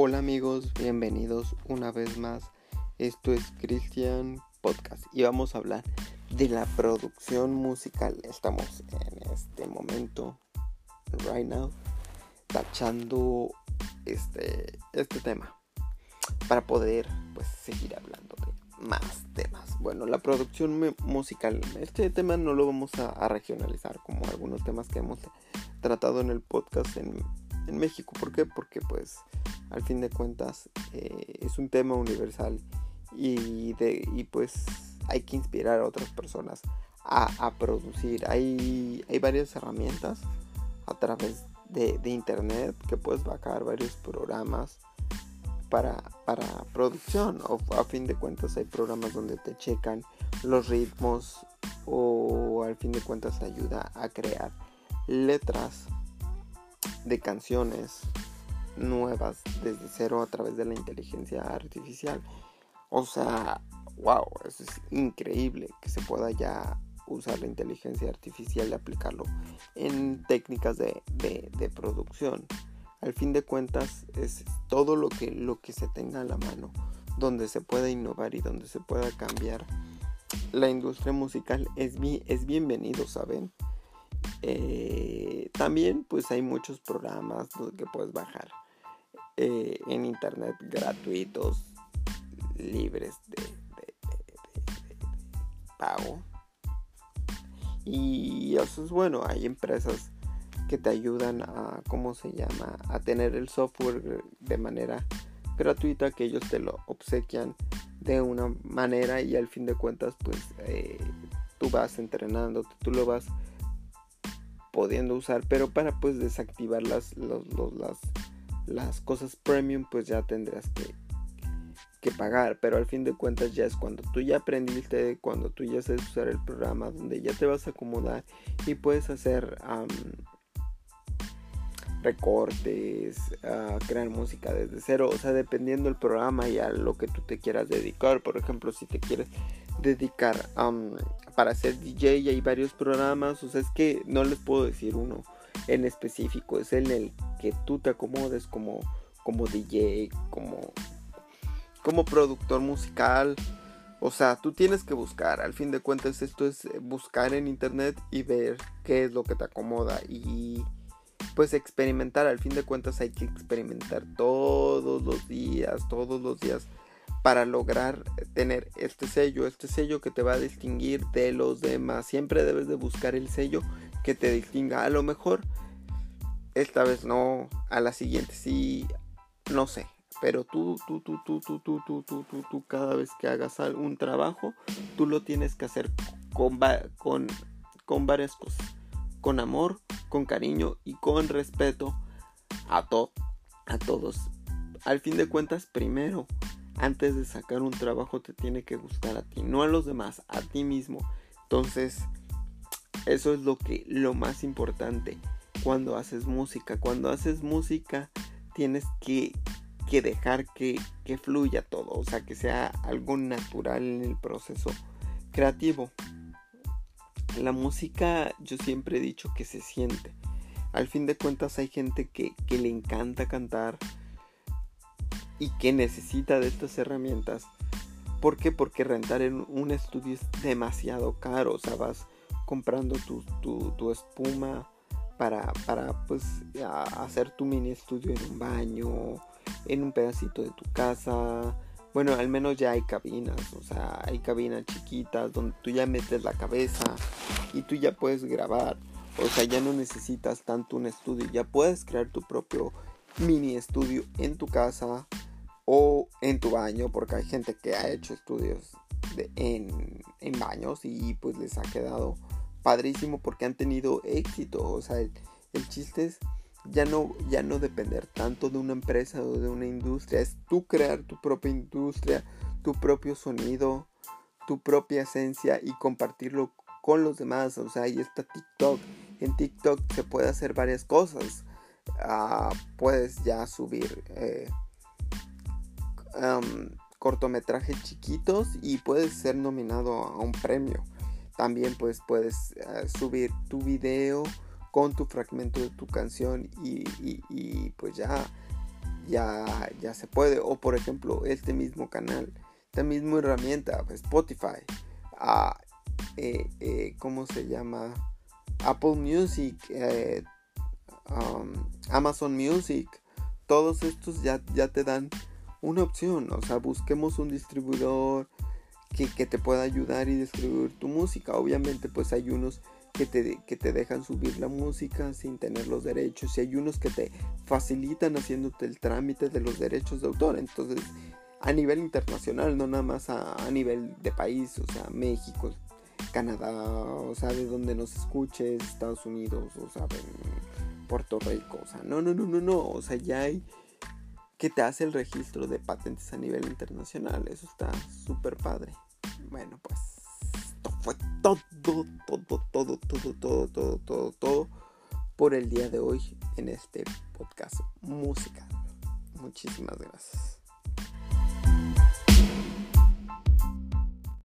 Hola amigos, bienvenidos una vez más. Esto es Christian Podcast y vamos a hablar de la producción musical. Estamos en este momento, right now, tachando este, este tema para poder pues seguir hablando de más temas. Bueno, la producción musical, este tema no lo vamos a, regionalizar como algunos temas que hemos tratado en el podcast en México. ¿Por qué? Porque pues al fin de cuentas eh, es un tema universal y, de, y pues hay que inspirar a otras personas a, producir. Hay, hay varias herramientas a través de, internet que puedes bajar varios programas para, para producción o a fin de cuentas hay programas donde te checan los ritmos o al fin de cuentas ayuda a crear letras de canciones nuevas desde cero a través de la inteligencia artificial. O sea, wow, eso es increíble que se pueda ya usar la inteligencia artificial y aplicarlo en técnicas de, producción. Al fin de cuentas es todo lo que, lo que se tenga a la mano, donde se pueda innovar y donde se pueda cambiar la industria musical es, es bienvenido, ¿saben? Eh, también pues hay muchos programas que puedes bajar eh, en internet gratuitos, libres de, pago. Y eso es bueno, hay empresas que te ayudan a, ¿cómo se llama? A tener el software de manera gratuita, que ellos te lo obsequian de una manera y al fin de cuentas pues eh, tú vas entrenando, tú lo vas pudiendo usar, pero para pues desactivar las, las, las cosas premium pues ya tendrás que, que pagar, pero al fin de cuentas ya es cuando tú ya aprendiste, cuando tú ya sabes usar el programa, donde ya te vas a acomodar y puedes hacer recortes, crear música desde cero, o sea, dependiendo del programa y a lo que tú te quieras dedicar, por ejemplo, si te quieres dedicar para ser DJ hay varios programas, o sea, es que no les puedo decir uno en específico, es en el que tú te acomodes como, como DJ, como, como productor musical. O sea, tú tienes que buscar, al fin de cuentas esto es buscar en internet y ver qué es lo que te acomoda y pues experimentar, al fin de cuentas hay que experimentar todos los días, todos los días para lograr tener este sello, este sello que te va a distinguir de los demás. Siempre debes de buscar el sello que te distinga. A lo mejor esta vez no, a la siguiente sí, no sé. Pero tú, tú, tú, tú, tú, tú, tú, tú, tú, tú, cada vez que hagas un trabajo, tú lo tienes que hacer con, con, con varias cosas. Con amor, con cariño y con respeto a, to a todos. Al fin de cuentas, primero antes de sacar un trabajo te tiene que gustar a ti, no a los demás, a ti mismo. Entonces, eso es lo que lo más importante cuando haces música. Cuando haces música tienes que, que dejar que, que fluya todo, o sea, que sea algo natural en el proceso creativo. La música yo siempre he dicho que se siente. Al fin de cuentas hay gente que, que le encanta cantar, y que necesita de estas herramientas. ¿Por qué? Porque rentar en un estudio es demasiado caro. O sea, vas comprando tu, tu, espuma para, para pues hacer tu mini estudio en un baño, en un pedacito de tu casa. Bueno, al menos ya hay cabinas, o sea, hay cabinas chiquitas donde tú ya metes la cabeza y tú ya puedes grabar. O sea, ya no necesitas tanto un estudio, ya puedes crear tu propio mini estudio en tu casa o en tu baño, porque hay gente que ha hecho estudios en, baños y pues les ha quedado padrísimo porque han tenido éxito. O sea, el, chiste es ya no, ya no depender tanto de una empresa o de una industria, es tú crear tu propia industria, tu propio sonido, tu propia esencia y compartirlo con los demás. O sea, ahí está TikTok. En TikTok se puede hacer varias cosas. Ah, puedes ya subir eh, cortometrajes chiquitos y puedes ser nominado a un premio. También pues puedes eh, subir tu video con tu fragmento de tu canción y, pues ya, ya, ya se puede. O por ejemplo, este mismo canal, esta misma herramienta, Spotify, ah, eh, eh, ¿cómo se llama? Apple Music, Amazon Music, todos estos ya, ya te dan una opción. O sea, busquemos un distribuidor que, que, te pueda ayudar y distribuir tu música. Obviamente, pues hay unos que te, que te dejan subir la música sin tener los derechos y hay unos que te facilitan haciéndote el trámite de los derechos de autor. Entonces, a nivel internacional, no nada más a, nivel de país, o sea, México, Canadá, o sea, de donde nos escuches, Estados Unidos, o sea, Puerto Rico, o sea, no, no, no, no, no, o sea, ya hay que te hace el registro de patentes a nivel internacional, eso está súper padre. Bueno, pues esto fue todo, todo, todo, todo, todo, todo, todo, todo por el día de hoy en este podcast música. Muchísimas gracias.